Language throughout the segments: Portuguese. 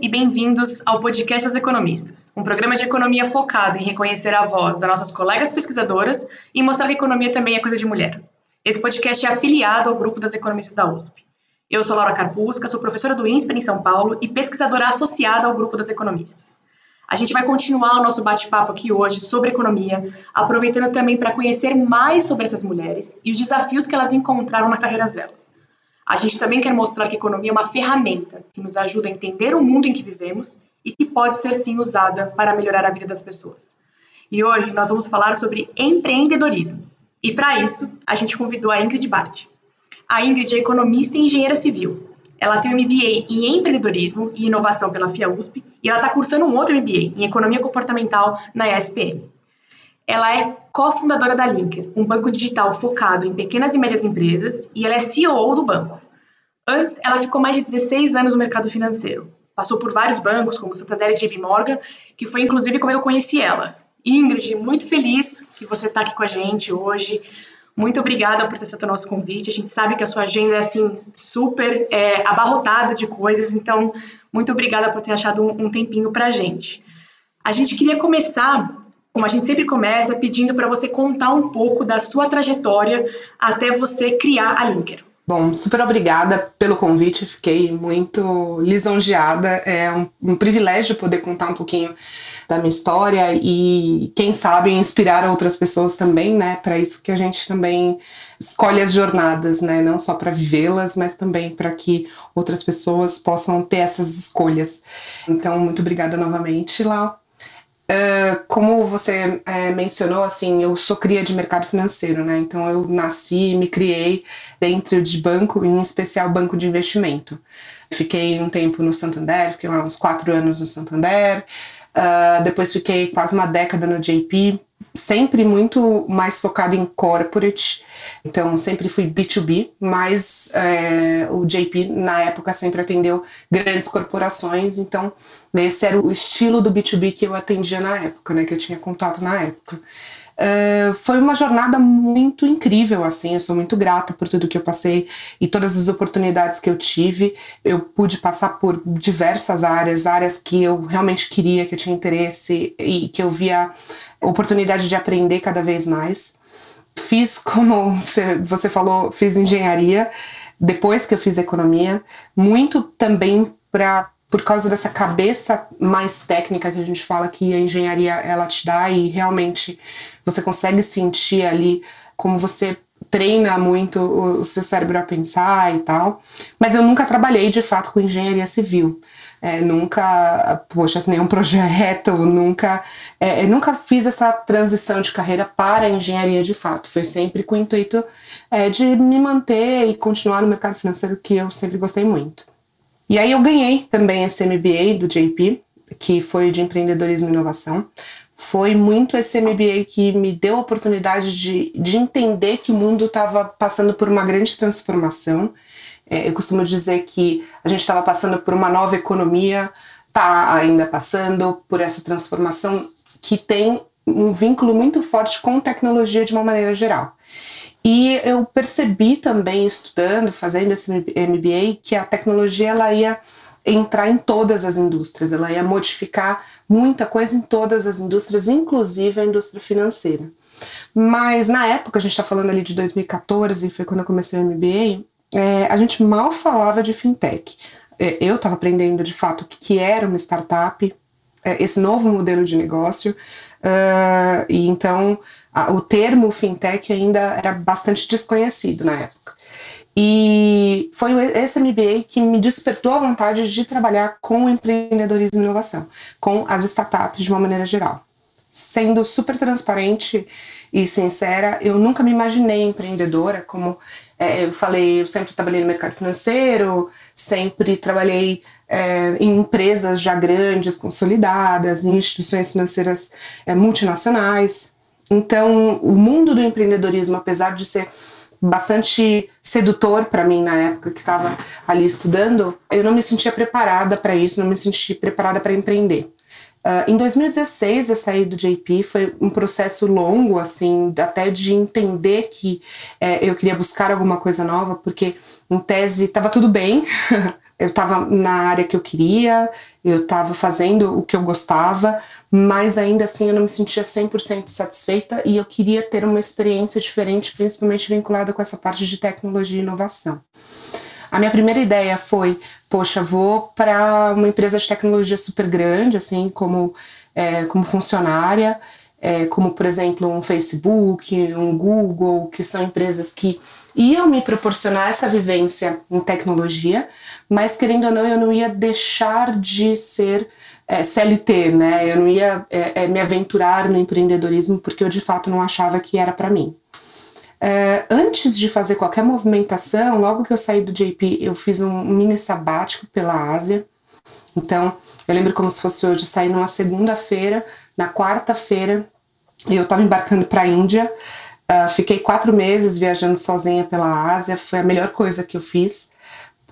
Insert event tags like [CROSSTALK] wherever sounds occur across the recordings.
E bem-vindos ao Podcast das Economistas, um programa de economia focado em reconhecer a voz das nossas colegas pesquisadoras e mostrar que economia também é coisa de mulher. Esse podcast é afiliado ao grupo das economistas da USP. Eu sou Laura Carpusca, sou professora do INSPER em São Paulo e pesquisadora associada ao grupo das economistas. A gente vai continuar o nosso bate-papo aqui hoje sobre economia, aproveitando também para conhecer mais sobre essas mulheres e os desafios que elas encontraram nas carreiras delas. A gente também quer mostrar que a economia é uma ferramenta que nos ajuda a entender o mundo em que vivemos e que pode ser sim usada para melhorar a vida das pessoas. E hoje nós vamos falar sobre empreendedorismo. E para isso, a gente convidou a Ingrid Bart. A Ingrid é economista e engenheira civil. Ela tem um MBA em empreendedorismo e inovação pela FIA USP e ela está cursando um outro MBA em economia comportamental na ESPM. Ela é cofundadora da Linker, um banco digital focado em pequenas e médias empresas, e ela é CEO do banco. Antes, ela ficou mais de 16 anos no mercado financeiro. Passou por vários bancos, como Santander e JP Morgan, que foi inclusive como eu conheci ela. Ingrid, muito feliz que você está aqui com a gente hoje. Muito obrigada por ter aceito o nosso convite. A gente sabe que a sua agenda é assim super é, abarrotada de coisas, então muito obrigada por ter achado um, um tempinho para a gente. A gente queria começar como a gente sempre começa, pedindo para você contar um pouco da sua trajetória até você criar a Linker. Bom, super obrigada pelo convite, fiquei muito lisonjeada. É um, um privilégio poder contar um pouquinho da minha história e, quem sabe, inspirar outras pessoas também, né? Para isso que a gente também escolhe as jornadas, né? Não só para vivê-las, mas também para que outras pessoas possam ter essas escolhas. Então, muito obrigada novamente, Lau. Uh, como você é, mencionou, assim, eu sou cria de mercado financeiro, né? Então eu nasci e me criei dentro de banco, em especial banco de investimento. Fiquei um tempo no Santander, fiquei lá uns quatro anos no Santander. Uh, depois fiquei quase uma década no JP, sempre muito mais focado em corporate, então sempre fui B2B, mas é, o JP na época sempre atendeu grandes corporações, então esse era o estilo do B2B que eu atendia na época, né, que eu tinha contato na época. Uh, foi uma jornada muito incrível, assim, eu sou muito grata por tudo que eu passei e todas as oportunidades que eu tive. Eu pude passar por diversas áreas, áreas que eu realmente queria, que eu tinha interesse e que eu via oportunidade de aprender cada vez mais. Fiz, como [LAUGHS] você falou, fiz engenharia, depois que eu fiz economia, muito também para por causa dessa cabeça mais técnica que a gente fala que a engenharia ela te dá e realmente você consegue sentir ali como você treina muito o, seu cérebro a pensar e tal. Mas eu nunca trabalhei de fato com engenharia civil. É, nunca, poxa, assinei um projeto, [LAUGHS] nunca, é, nunca fiz essa transição de carreira para a engenharia de fato. Foi sempre com o intuito é, de me manter e continuar no mercado financeiro que eu sempre gostei muito. E aí eu ganhei também esse MBA do JP, que foi de empreendedorismo e inovação. Foi muito esse MBA que me deu a oportunidade de, de entender que o mundo estava passando por uma grande transformação. É, eu costumo dizer que a gente estava passando por uma nova economia, está ainda passando por essa transformação que tem um vínculo muito forte com tecnologia de uma maneira geral. E eu percebi também, estudando, fazendo esse MBA, que a tecnologia ela ia entrar em todas as indústrias, ela ia modificar muita coisa em todas as indústrias, inclusive a indústria financeira. Mas na época, a gente está falando ali de 2014, foi quando eu comecei o MBA, é, a gente mal falava de fintech. É, eu estava aprendendo de fato o que era uma startup, é, esse novo modelo de negócio, uh, e então a, o termo fintech ainda era bastante desconhecido na época. E foi esse MBA que me despertou a vontade de trabalhar com empreendedorismo e inovação, com as startups de uma maneira geral. Sendo super transparente e sincera, eu nunca me imaginei empreendedora, como é, eu falei, eu sempre trabalhei no mercado financeiro, sempre trabalhei é, em empresas já grandes, consolidadas, em instituições financeiras é, multinacionais. Então, o mundo do empreendedorismo, apesar de ser bastante sedutor para mim na época que estava ali estudando, eu não me sentia preparada para isso, não me sentia preparada para empreender. Uh, em 2016 eu saí do JP, foi um processo longo, assim, até de entender que é, eu queria buscar alguma coisa nova, porque em tese estava tudo bem, [LAUGHS] eu estava na área que eu queria, eu estava fazendo o que eu gostava, mas ainda assim eu não me sentia 100% satisfeita e eu queria ter uma experiência diferente, principalmente vinculada com essa parte de tecnologia e inovação. A minha primeira ideia foi, poxa, vou para uma empresa de tecnologia super grande, assim, como, é, como funcionária, é, como por exemplo um Facebook, um Google, que são empresas que iam me proporcionar essa vivência em tecnologia, mas querendo ou não, eu não ia deixar de ser é, CLT, né? Eu não ia é, é, me aventurar no empreendedorismo porque eu de fato não achava que era para mim. É, antes de fazer qualquer movimentação, logo que eu saí do JP, eu fiz um mini sabático pela Ásia. Então, eu lembro como se fosse hoje, saí numa segunda-feira, na quarta-feira, eu estava embarcando para a Índia. Uh, fiquei quatro meses viajando sozinha pela Ásia, foi a melhor coisa que eu fiz,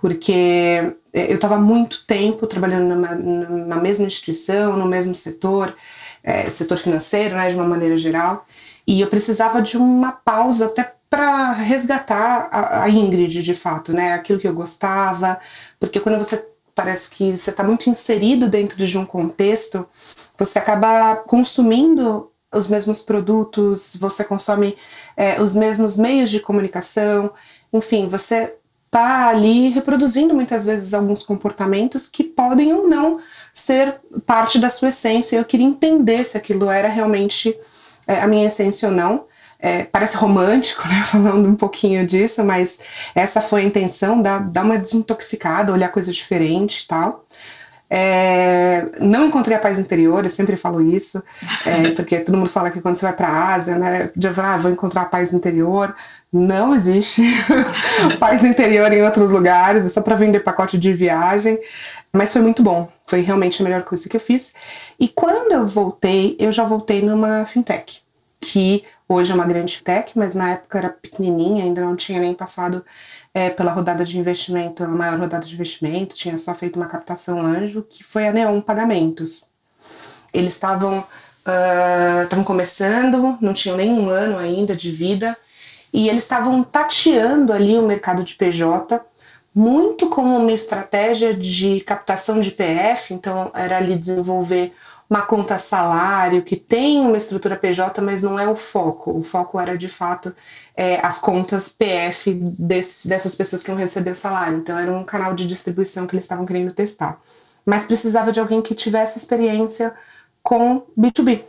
porque eu estava muito tempo trabalhando numa, na mesma instituição, no mesmo setor, é, setor financeiro, né, de uma maneira geral, e eu precisava de uma pausa até para resgatar a, a, Ingrid, de fato, né? Aquilo que eu gostava, porque quando você parece que você está muito inserido dentro de um contexto, você acaba consumindo os mesmos produtos, você consome é, os mesmos meios de comunicação, enfim, você está ali reproduzindo muitas vezes alguns comportamentos que podem ou não ser parte da sua essência. Eu queria entender se aquilo era realmente é, a minha essência ou não. É, parece romântico, né, [LAUGHS] falando um pouquinho disso, mas essa foi a intenção, dar, dar uma desintoxicada, olhar coisas diferentes e tal. É, não encontrei a paz interior, eu sempre falo isso, é, [LAUGHS] porque todo mundo fala que quando você vai para a Ásia, né, já vai, ah, vou encontrar a paz interior. Não existe [LAUGHS] paz interior em outros lugares, é só para vender pacote de viagem. Mas foi muito bom, foi realmente a melhor coisa que eu fiz. E quando eu voltei, eu já voltei numa fintech, que hoje é uma grande fintech, mas na época era pequenininha, ainda não tinha nem passado é, pela rodada de investimento, a maior rodada de investimento, tinha só feito uma captação anjo, que foi a Neon Pagamentos. Eles estavam estavam uh, começando, não tinham nem um ano ainda de vida, e eles estavam tateando ali o mercado de PJ muito como uma estratégia de captação de PF, então era ali desenvolver uma conta salário que tem uma estrutura PJ, mas não é o foco. O foco era de fato é, as contas PF desse, dessas pessoas que receber o salário. Então era um canal de distribuição que eles estavam querendo testar. Mas precisava de alguém que tivesse experiência com B2B.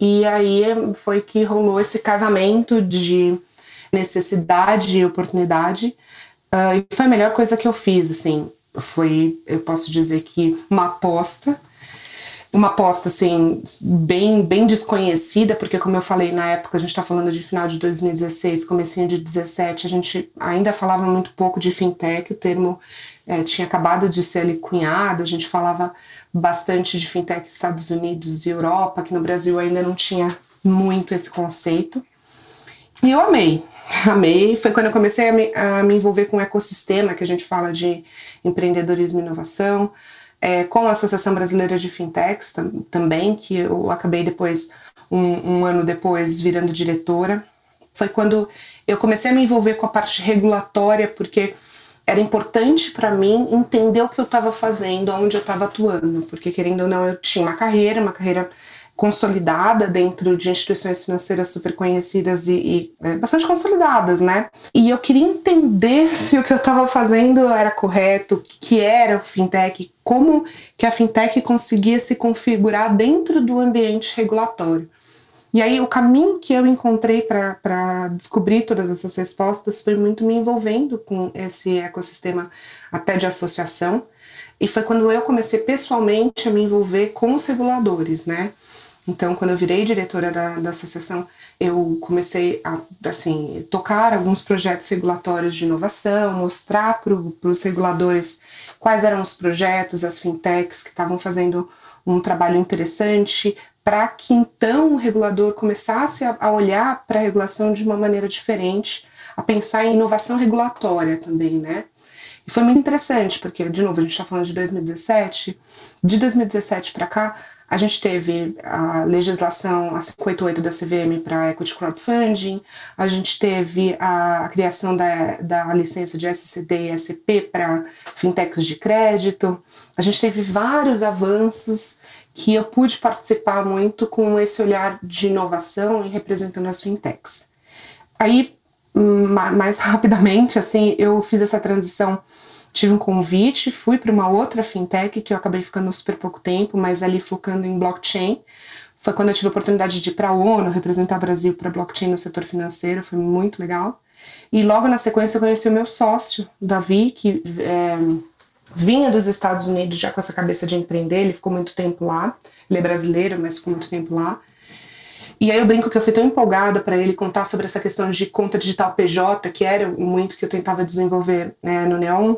E aí foi que rolou esse casamento de necessidade e oportunidade Uh, e foi a melhor coisa que eu fiz, assim. Foi, eu posso dizer que uma aposta, uma aposta, assim, bem, bem desconhecida, porque como eu falei na época, a gente está falando de final de 2016, comecinho de 17, a gente ainda falava muito pouco de fintech, o termo é, tinha acabado de ser ali cunhado, a gente falava bastante de fintech Estados Unidos e Europa, que no Brasil ainda não tinha muito esse conceito. E eu amei, [LAUGHS] amei. Foi quando eu comecei a me, a me, envolver com o ecossistema, que a gente fala de empreendedorismo e inovação, é, com a Associação Brasileira de Fintechs tam, também, que eu acabei depois, um, um ano depois, virando diretora. Foi quando eu comecei a me envolver com a parte regulatória, porque era importante para mim entender o que eu estava fazendo, onde eu estava atuando, porque querendo ou não, eu tinha uma carreira, uma carreira consolidada dentro de instituições financeiras super conhecidas e, e é, bastante consolidadas, né? E eu queria entender se o que eu estava fazendo era correto, o que era o fintech, como que a fintech conseguia se configurar dentro do ambiente regulatório. E aí o caminho que eu encontrei para descobrir todas essas respostas foi muito me envolvendo com esse ecossistema até de associação. E foi quando eu comecei pessoalmente a me envolver com os reguladores, né? Então, quando eu virei diretora da, da associação, eu comecei a assim, tocar alguns projetos regulatórios de inovação, mostrar para os reguladores quais eram os projetos, as fintechs que estavam fazendo um trabalho interessante, para que então o regulador começasse a, a olhar para a regulação de uma maneira diferente, a pensar em inovação regulatória também, né? E foi muito interessante, porque, de novo, a gente está falando de 2017, de 2017 para cá, A gente teve a legislação, a 588 da CVM para equity crowdfunding, a gente teve a, a criação da, da licença de SCD e SP para fintechs de crédito, a gente teve vários avanços que eu pude participar muito com esse olhar de inovação e representando as fintechs. Aí, mais [LAUGHS] rapidamente, assim, eu fiz essa transição tive um convite, fui para uma outra fintech que eu acabei ficando super pouco tempo, mas ali focando em blockchain. Foi quando eu tive a oportunidade de ir para a ONU, representar o Brasil para blockchain no setor financeiro, foi muito legal. E logo na sequência eu conheci o meu sócio, Davi, que é, vinha dos Estados Unidos já com essa cabeça de empreender, ele ficou muito tempo lá. Ele é brasileiro, mas ficou muito tempo lá. E aí eu brinco que eu fui tão empolgada para ele contar sobre essa questão de conta digital PJ, que era muito que eu tentava desenvolver né, no Neon,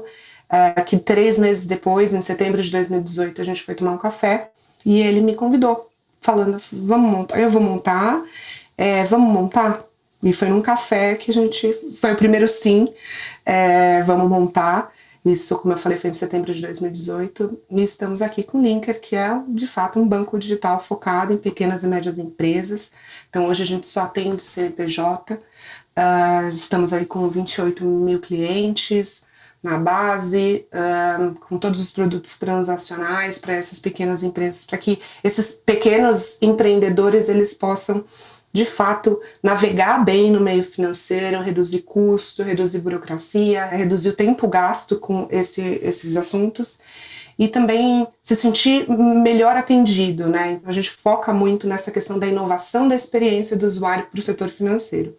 é, que três meses depois, em setembro de 2018, a gente foi tomar um café e ele me convidou, falando, vamos montar, eu vou montar, é, vamos montar? E foi num café que a gente, foi o primeiro sim, é, vamos montar. Isso, como eu falei, foi em setembro de 2018. E estamos aqui com o Linker, que é de fato um banco digital focado em pequenas e médias empresas. Então hoje a gente só atende CNPJ. Uh, estamos aí com 28 mil clientes na base, uh, com todos os produtos transacionais para essas pequenas empresas, para que esses pequenos empreendedores eles possam de fato navegar bem no meio financeiro, reduzir custo, reduzir burocracia, reduzir o tempo gasto com esse, esses assuntos e também se sentir melhor atendido, né? A gente foca muito nessa questão da inovação da experiência do usuário para o setor financeiro.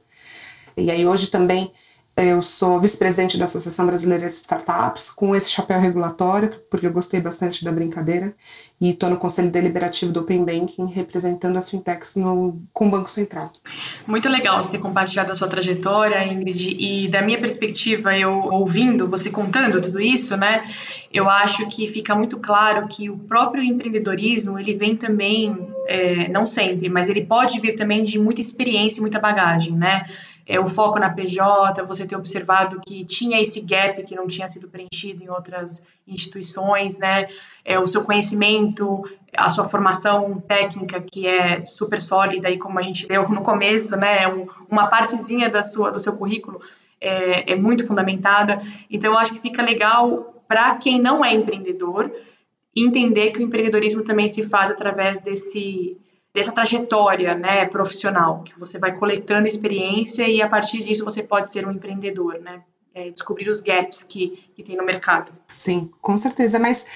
E aí hoje também eu sou vice-presidente da Associação Brasileira de Startups, com esse chapéu regulatório, porque eu gostei bastante da brincadeira, e estou no Conselho Deliberativo do Open Banking, representando as fintechs no, com o Banco Central. Muito legal você ter compartilhado a sua trajetória, Ingrid, e da minha perspectiva, eu ouvindo, você contando tudo isso, né, eu acho que fica muito claro que o próprio empreendedorismo, ele vem também, é, não sempre, mas ele pode vir também de muita experiência e muita bagagem, né, é, o foco na PJ, você ter observado que tinha esse gap que não tinha sido preenchido em outras instituições, né? É, o seu conhecimento, a sua formação técnica que é super sólida e como a gente viu no começo, né? Um, uma partezinha da sua, do seu currículo é, é muito fundamentada. Então, eu acho que fica legal para quem não é empreendedor entender que o empreendedorismo também se faz através desse dessa trajetória né, profissional, que você vai coletando experiência e a partir disso você pode ser um empreendedor, né? É, descobrir os gaps que, que tem no mercado. Sim, com certeza. Mas,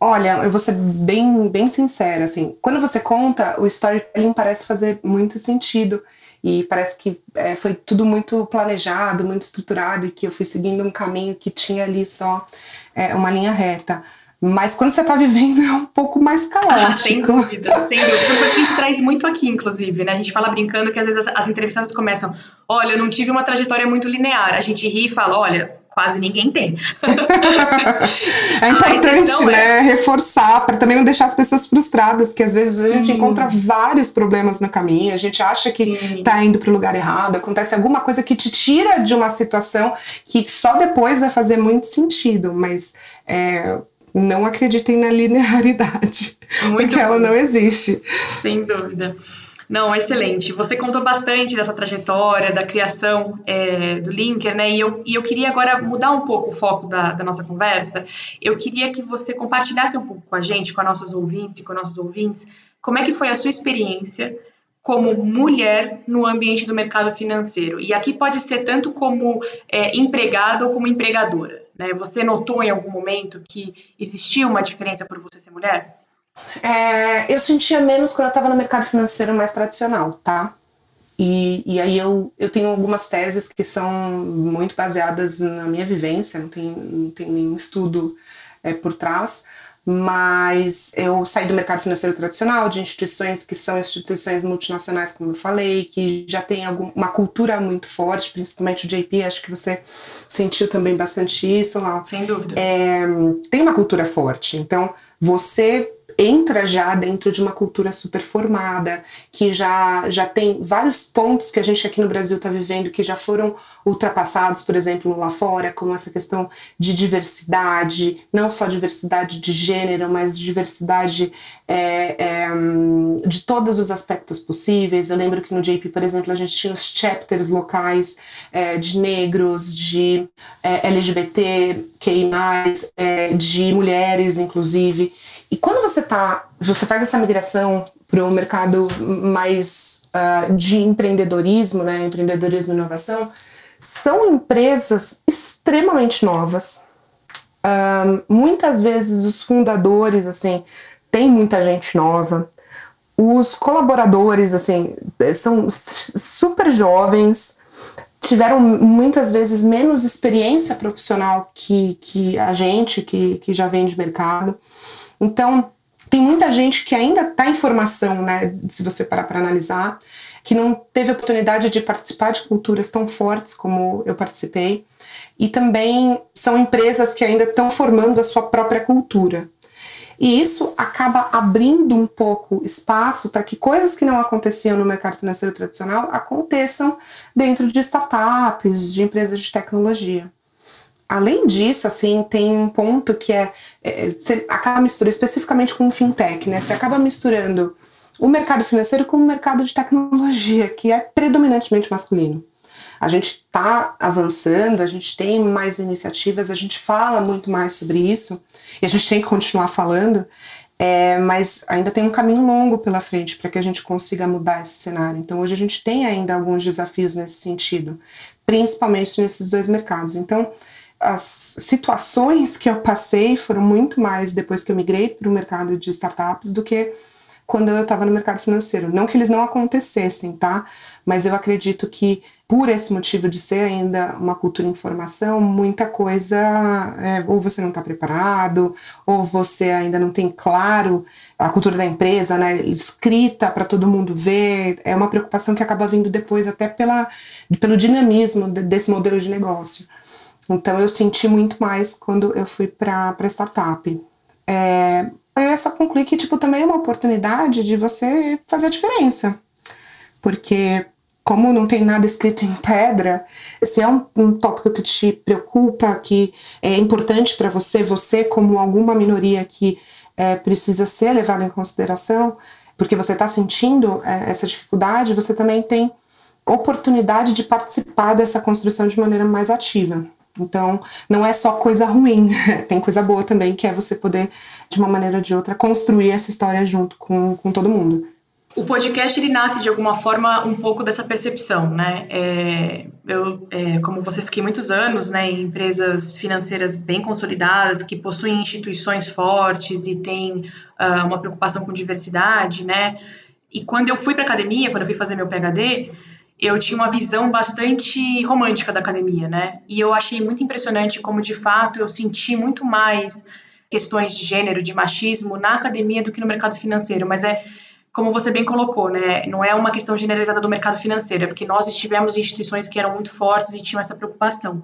olha, eu vou ser bem, bem sincera, assim, quando você conta, o storytelling parece fazer muito sentido e parece que é, foi tudo muito planejado, muito estruturado e que eu fui seguindo um caminho que tinha ali só é, uma linha reta. Mas quando você está vivendo é um pouco mais caótico. Ah, sem dúvida, sem dúvida. Isso é uma coisa que a gente traz muito aqui, inclusive, né? A gente fala brincando que às vezes as, as entrevistadas começam, olha, eu não tive uma trajetória muito linear. A gente ri e fala, olha, quase ninguém tem. [LAUGHS] é importante, né, é... reforçar para também não deixar as pessoas frustradas, que às vezes a gente Sim. encontra vários problemas no caminho, a gente acha que está indo para o lugar errado, acontece alguma coisa que te tira de uma situação que só depois vai fazer muito sentido, mas é, não acreditem na linearidade, Muito porque bom. ela não existe. Sem dúvida. Não, excelente. Você contou bastante dessa trajetória, da criação é, do Linker, né? E eu, e eu queria agora mudar um pouco o foco da, da, nossa conversa. Eu queria que você compartilhasse um pouco com a gente, com as nossas ouvintes e com nossos ouvintes, como é que foi a sua experiência como mulher no ambiente do mercado financeiro. E aqui pode ser tanto como é, empregada ou como empregadora. Né? Você notou em algum momento que existia uma diferença por você ser mulher? É, eu sentia menos quando eu estava no mercado financeiro mais tradicional, tá? E, e aí eu, eu tenho algumas teses que são muito baseadas na minha vivência, não tem, não tem nenhum estudo é, por trás, mas eu saí do mercado financeiro tradicional, de instituições que são instituições multinacionais, como eu falei, que já tem algum, uma cultura muito forte, principalmente o JP, acho que você sentiu também bastante isso lá. Sem dúvida. É, tem uma cultura forte, então você entra já dentro de uma cultura super formada, que já, já tem vários pontos que a gente aqui no Brasil está vivendo que já foram ultrapassados, por exemplo, lá fora, como essa questão de diversidade, não só diversidade de gênero, mas diversidade é, é, de todos os aspectos possíveis. Eu lembro que no JP, por exemplo, a gente tinha os chapters locais é, de negros, de é, LGBT, é, de mulheres, inclusive. E quando você tá, você faz essa migração para o mercado mais uh, de empreendedorismo, né, empreendedorismo e inovação, são empresas extremamente novas. Uh, muitas vezes os fundadores, assim, tem muita gente nova. Os colaboradores, assim, são super jovens, tiveram muitas vezes menos experiência profissional que, que a gente, que, que já vem de mercado. Então, tem muita gente que ainda está em formação, né? Se você parar para analisar, que não teve oportunidade de participar de culturas tão fortes como eu participei. E também são empresas que ainda estão formando a sua própria cultura. E isso acaba abrindo um pouco espaço para que coisas que não aconteciam no mercado financeiro tradicional aconteçam dentro de startups, de empresas de tecnologia. Além disso, assim, tem um ponto que é, é você acaba misturando especificamente com o fintech, né? Você acaba misturando o mercado financeiro com o mercado de tecnologia, que é predominantemente masculino. A gente está avançando, a gente tem mais iniciativas, a gente fala muito mais sobre isso e a gente tem que continuar falando, é, mas ainda tem um caminho longo pela frente para que a gente consiga mudar esse cenário. Então, hoje a gente tem ainda alguns desafios nesse sentido, principalmente nesses dois mercados. Então, as situações que eu passei foram muito mais depois que eu migrei para o mercado de startups do que quando eu estava no mercado financeiro. Não que eles não acontecessem, tá? Mas eu acredito que por esse motivo de ser ainda uma cultura em formação, muita coisa é, ou você não está preparado, ou você ainda não tem claro a cultura da empresa, né, escrita para todo mundo ver. É uma preocupação que acaba vindo depois até pela, pelo dinamismo desse modelo de negócio. Então eu senti muito mais quando eu fui para startup. É, eu só concluí que tipo, também é uma oportunidade de você fazer a diferença. Porque como não tem nada escrito em pedra, se é um, um tópico que te preocupa, que é importante para você, você como alguma minoria que é, precisa ser levada em consideração, porque você está sentindo é, essa dificuldade, você também tem oportunidade de participar dessa construção de maneira mais ativa. Então, não é só coisa ruim, [LAUGHS] tem coisa boa também, que é você poder, de uma maneira ou de outra, construir essa história junto com, com todo mundo. O podcast ele nasce de alguma forma um pouco dessa percepção, né? É, eu, é, como você fiquei muitos anos, né, em empresas financeiras bem consolidadas que possuem instituições fortes e têm uh, uma preocupação com diversidade, né? E quando eu fui para academia, quando eu fui fazer meu PhD, eu tinha uma visão bastante romântica da academia, né? E eu achei muito impressionante como, de fato, eu senti muito mais questões de gênero, de machismo na academia do que no mercado financeiro. Mas é, como você bem colocou, né? Não é uma questão generalizada do mercado financeiro, é porque nós estivemos em instituições que eram muito fortes e tinham essa preocupação.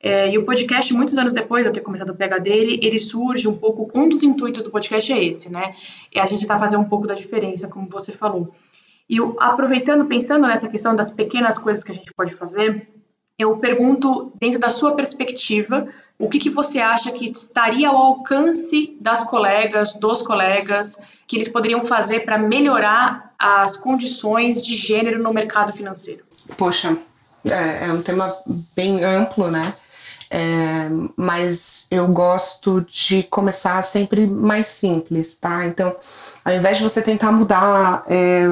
É, e o podcast, muitos anos depois de eu ter começado o PH dele, ele surge um pouco. Um dos intuitos do podcast é esse, né? É a gente tentar fazer um pouco da diferença, como você falou. E aproveitando, pensando nessa questão das pequenas coisas que a gente pode fazer, eu pergunto, dentro da sua perspectiva, o que, que você acha que estaria ao alcance das colegas, dos colegas, que eles poderiam fazer para melhorar as condições de gênero no mercado financeiro? Poxa, é, é um tema bem amplo, né? É, mas eu gosto de começar sempre mais simples, tá? Então, ao invés de você tentar mudar é,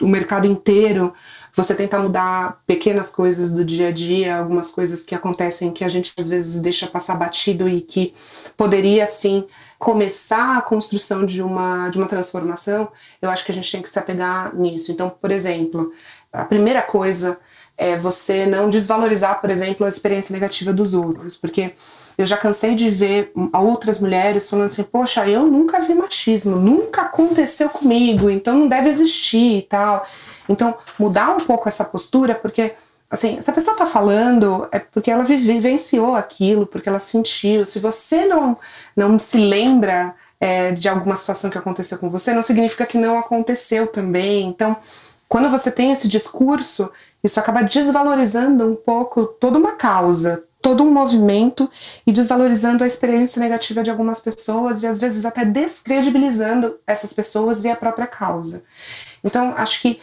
o mercado inteiro, você tentar mudar pequenas coisas do dia a dia, algumas coisas que acontecem que a gente às vezes deixa passar batido e que poderia sim começar a construção de uma, de uma transformação, eu acho que a gente tem que se apegar nisso. Então, por exemplo, a primeira coisa é você não desvalorizar, por exemplo, a experiência negativa dos outros, porque eu já cansei de ver outras mulheres falando assim: Poxa, eu nunca vi machismo, nunca aconteceu comigo, então não deve existir e tal. Então, mudar um pouco essa postura, porque, assim, se a pessoa tá falando, é porque ela vivenciou aquilo, porque ela sentiu. Se você não, não se lembra é, de alguma situação que aconteceu com você, não significa que não aconteceu também. Então, quando você tem esse discurso, isso acaba desvalorizando um pouco toda uma causa, todo um movimento e desvalorizando a experiência negativa de algumas pessoas e às vezes até descredibilizando essas pessoas e a própria causa. Então, acho que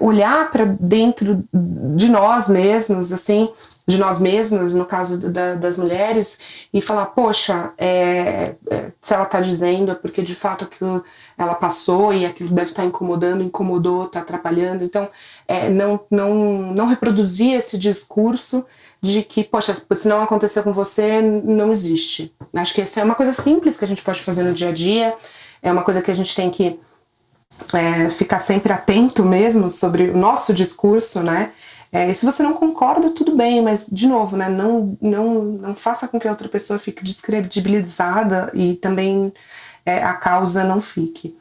olhar para dentro de nós mesmos, assim, de nós mesmas, no caso da, das mulheres, e falar, poxa, é, é, se ela está dizendo é porque de fato aquilo ela passou e aquilo deve estar tá incomodando, incomodou, está atrapalhando. Então, é, não, não, não reproduzir esse discurso de que, poxa, se não aconteceu com você, não existe. Acho que essa é uma coisa simples que a gente pode fazer no dia a dia, é uma coisa que a gente tem que é, ficar sempre atento mesmo sobre o nosso discurso, né? É, e se você não concorda, tudo bem, mas de novo, né? Não, não, não faça com que a outra pessoa fique descredibilizada e também é, a causa não fique.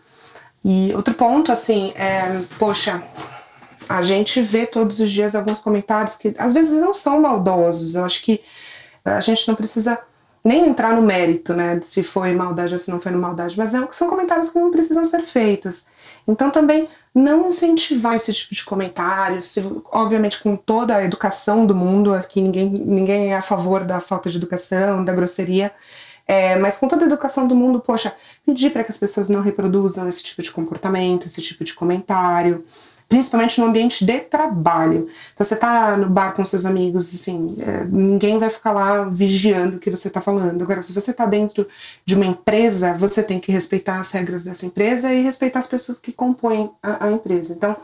E outro ponto, assim, é, poxa, a gente vê todos os dias alguns comentários que às vezes não são maldosos. Eu acho que a gente não precisa nem entrar no mérito, né, se foi maldade ou se não foi maldade, mas é, são comentários que não precisam ser feitos. Então também não incentivar esse tipo de comentário, se, obviamente com toda a educação do mundo, aqui ninguém, ninguém é a favor da falta de educação, da grosseria, é, mas com toda a educação do mundo, poxa, pedir para que as pessoas não reproduzam esse tipo de comportamento, esse tipo de comentário, principalmente no ambiente de trabalho. Então você tá no bar com seus amigos, assim, é, ninguém vai ficar lá vigiando o que você tá falando. Agora, se você tá dentro de uma empresa, você tem que respeitar as regras dessa empresa e respeitar as pessoas que compõem a, a empresa. Então,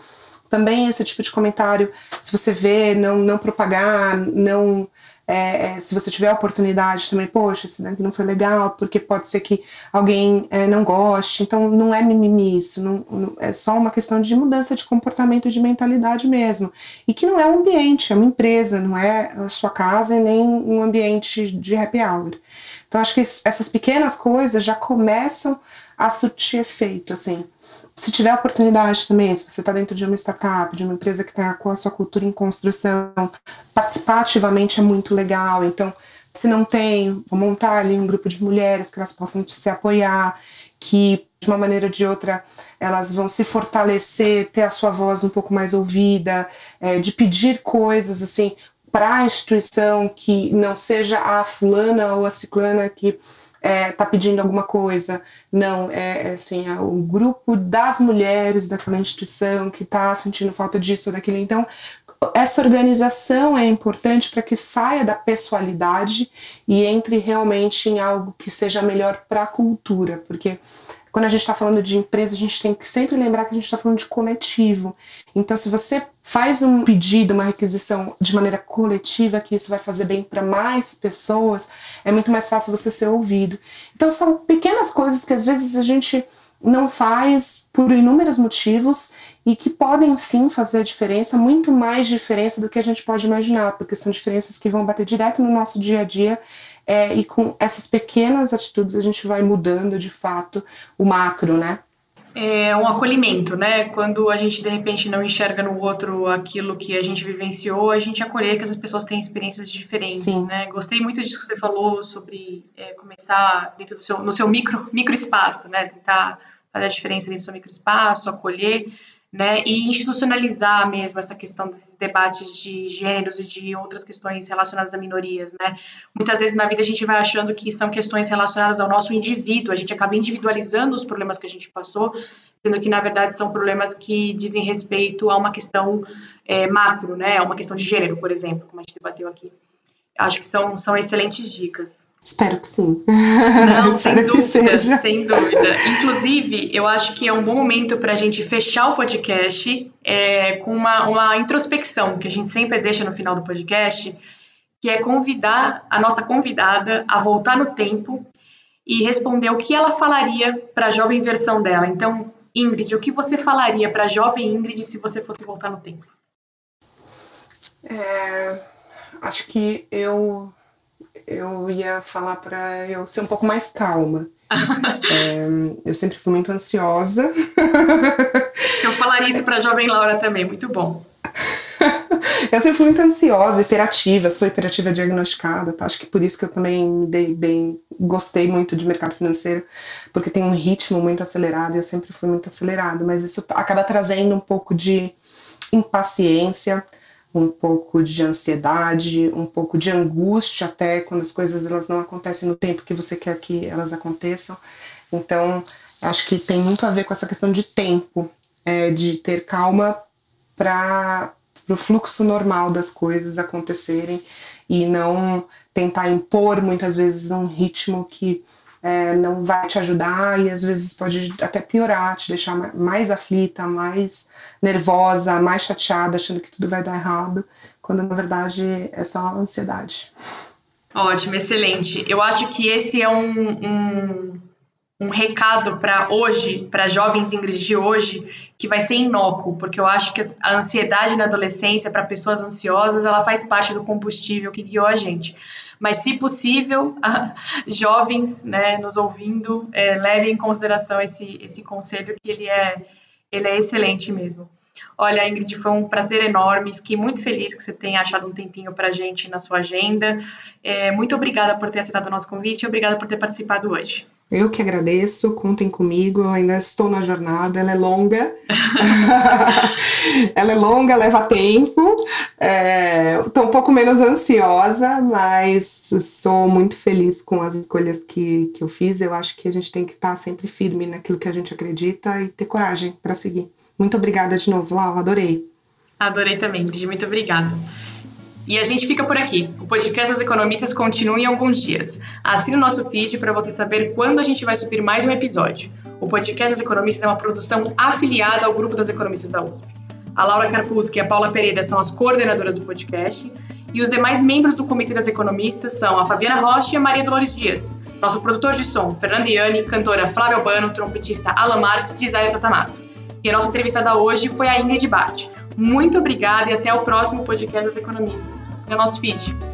também esse tipo de comentário, se você vê, não, não propagar, não é, é, se você tiver a oportunidade também, poxa, esse daqui não foi legal, porque pode ser que alguém é, não goste. Então, não é mimimi isso, não, não, é só uma questão de mudança de comportamento, de mentalidade mesmo. E que não é um ambiente, é uma empresa, não é a sua casa e nem um ambiente de happy hour. Então, acho que essas pequenas coisas já começam a surtir efeito, assim se tiver oportunidade também, se você está dentro de uma startup, de uma empresa que está com a sua cultura em construção, participar ativamente é muito legal. Então, se não tem, vou montar ali um grupo de mulheres que elas possam se apoiar, que de uma maneira ou de outra elas vão se fortalecer, ter a sua voz um pouco mais ouvida, é, de pedir coisas assim para a instituição que não seja a fulana ou a ciclana que está é, pedindo alguma coisa. Não, é, é assim, é o grupo das mulheres daquela instituição que está sentindo falta disso ou daquilo. Então, essa organização é importante para que saia da pessoalidade e entre realmente em algo que seja melhor para a cultura, porque quando a gente está falando de empresa, a gente tem que sempre lembrar que a gente está falando de coletivo. Então, se você faz um pedido, uma requisição de maneira coletiva, que isso vai fazer bem para mais pessoas, é muito mais fácil você ser ouvido. Então, são pequenas coisas que às vezes a gente não faz por inúmeros motivos e que podem sim fazer diferença, muito mais diferença do que a gente pode imaginar, porque são diferenças que vão bater direto no nosso dia a dia é, e com essas pequenas atitudes a gente vai mudando de fato o macro, né? É um acolhimento, né? Quando a gente de repente não enxerga no outro aquilo que a gente vivenciou, a gente acolher que essas pessoas têm experiências diferentes, Sim. né? Gostei muito disso que você falou sobre é, começar dentro do seu, no seu micro, micro espaço, né? Tentar fazer a diferença dentro do seu micro espaço, acolher né, e institucionalizar mesmo essa questão desses debates de gêneros e de outras questões relacionadas a minorias, né. Muitas vezes na vida a gente vai achando que são questões relacionadas ao nosso indivíduo, a gente acaba individualizando os problemas que a gente passou, sendo que na verdade são problemas que dizem respeito a uma questão é, macro, né, a uma questão de gênero, por exemplo, como a gente debateu aqui. Acho que são, são excelentes dicas. Espero que sim. Não, [LAUGHS] sem dúvida, sem dúvida. Inclusive, eu acho que é um bom momento para a gente fechar o podcast é, com uma, uma introspecção que a gente sempre deixa no final do podcast, que é convidar a nossa convidada a voltar no tempo e responder o que ela falaria para a jovem versão dela. Então, Ingrid, o que você falaria para a jovem Ingrid se você fosse voltar no tempo? É, acho que eu eu ia falar para eu ser um pouco mais calma. [LAUGHS] é, eu sempre fui muito ansiosa. eu falaria isso para a jovem Laura também, muito bom. eu sempre fui muito ansiosa, hiperativa, sou hiperativa diagnosticada, tá? Acho que por isso que eu também me dei bem, gostei muito de mercado financeiro, porque tem um ritmo muito acelerado e eu sempre fui muito acelerado, mas isso acaba trazendo um pouco de impaciência, um pouco de ansiedade, um pouco de angústia até quando as coisas elas não acontecem no tempo que você quer que elas aconteçam. Então, acho que tem muito a ver com essa questão de tempo, é, de ter calma para o fluxo normal das coisas acontecerem e não tentar impor muitas vezes um ritmo que é, não vai te ajudar e às vezes pode até piorar, te deixar mais aflita, mais nervosa, mais chateada, achando que tudo vai dar errado, quando na verdade é só ansiedade. Ótimo, excelente. Eu acho que esse é um, um um recado para hoje, para jovens Ingrid de hoje, que vai ser inócuo, porque eu acho que a ansiedade na adolescência, para pessoas ansiosas, ela faz parte do combustível que guiou a gente. Mas, se possível, [LAUGHS] jovens né, nos ouvindo, é, levem em consideração esse, esse conselho, que ele é, ele é excelente mesmo. Olha, Ingrid, foi um prazer enorme. Fiquei muito feliz que você tenha achado um tempinho para a gente na sua agenda. É, muito obrigada por ter aceitado o nosso convite e obrigada por ter participado hoje. Eu que agradeço, contem comigo, ainda estou na jornada, ela é longa. [LAUGHS] ela é longa, leva tempo. Estou é, um pouco menos ansiosa, mas sou muito feliz com as escolhas que, que eu fiz. Eu acho que a gente tem que estar sempre firme naquilo que a gente acredita e ter coragem para seguir. Muito obrigada de novo, Lau, adorei. Adorei também, Lidia, muito obrigada. E a gente fica por aqui. O podcast das economistas continua em alguns dias. Assine o nosso feed para você saber quando a gente vai subir mais um episódio. O podcast das economistas é uma produção afiliada ao grupo das economistas da USP. A Laura Carpuschi e a Paula Pereira são as coordenadoras do podcast e os demais membros do Comitê das Economistas são a Fabiana Rocha e a Maria Dolores Dias. Nosso produtor de som, Fernando Iani, cantora Flávia Albano, trompetista Alan Marques, designer Tatamato. E a nossa entrevistada hoje foi a Ingrid Bart. Muito obrigada e até o próximo podcast das economistas. Assine o nosso feed.